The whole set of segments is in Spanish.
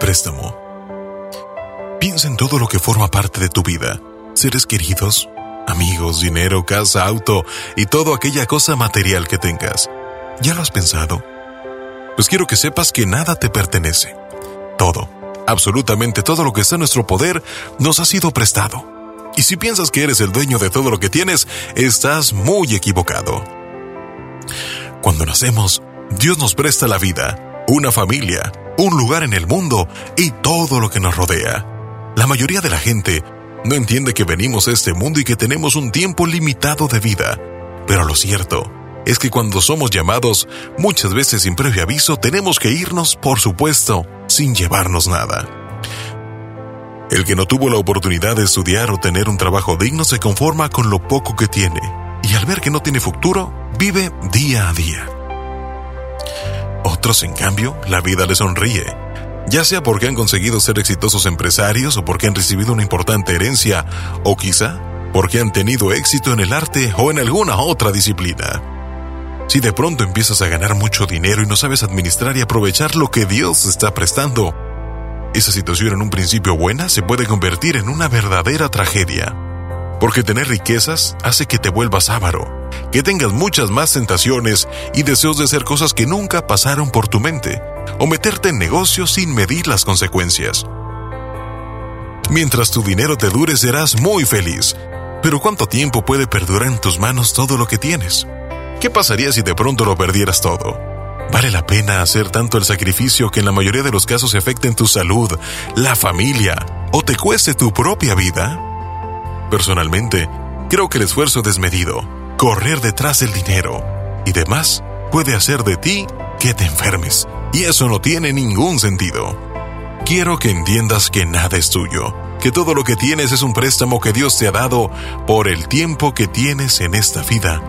préstamo. Piensa en todo lo que forma parte de tu vida, seres queridos, amigos, dinero, casa, auto y toda aquella cosa material que tengas. ¿Ya lo has pensado? Pues quiero que sepas que nada te pertenece. Todo, absolutamente todo lo que está en nuestro poder nos ha sido prestado. Y si piensas que eres el dueño de todo lo que tienes, estás muy equivocado. Cuando nacemos, Dios nos presta la vida, una familia, un lugar en el mundo y todo lo que nos rodea. La mayoría de la gente no entiende que venimos a este mundo y que tenemos un tiempo limitado de vida. Pero lo cierto es que cuando somos llamados, muchas veces sin previo aviso, tenemos que irnos, por supuesto, sin llevarnos nada. El que no tuvo la oportunidad de estudiar o tener un trabajo digno se conforma con lo poco que tiene, y al ver que no tiene futuro, vive día a día. Otros, en cambio, la vida les sonríe, ya sea porque han conseguido ser exitosos empresarios o porque han recibido una importante herencia, o quizá porque han tenido éxito en el arte o en alguna otra disciplina. Si de pronto empiezas a ganar mucho dinero y no sabes administrar y aprovechar lo que Dios está prestando, esa situación en un principio buena se puede convertir en una verdadera tragedia. Porque tener riquezas hace que te vuelvas avaro, que tengas muchas más tentaciones y deseos de hacer cosas que nunca pasaron por tu mente, o meterte en negocios sin medir las consecuencias. Mientras tu dinero te dure serás muy feliz, pero ¿cuánto tiempo puede perdurar en tus manos todo lo que tienes? ¿Qué pasaría si de pronto lo perdieras todo? ¿Vale la pena hacer tanto el sacrificio que en la mayoría de los casos afecten tu salud, la familia o te cueste tu propia vida? Personalmente, creo que el esfuerzo desmedido, correr detrás del dinero y demás puede hacer de ti que te enfermes, y eso no tiene ningún sentido. Quiero que entiendas que nada es tuyo, que todo lo que tienes es un préstamo que Dios te ha dado por el tiempo que tienes en esta vida,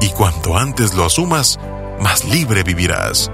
y cuanto antes lo asumas, más libre vivirás.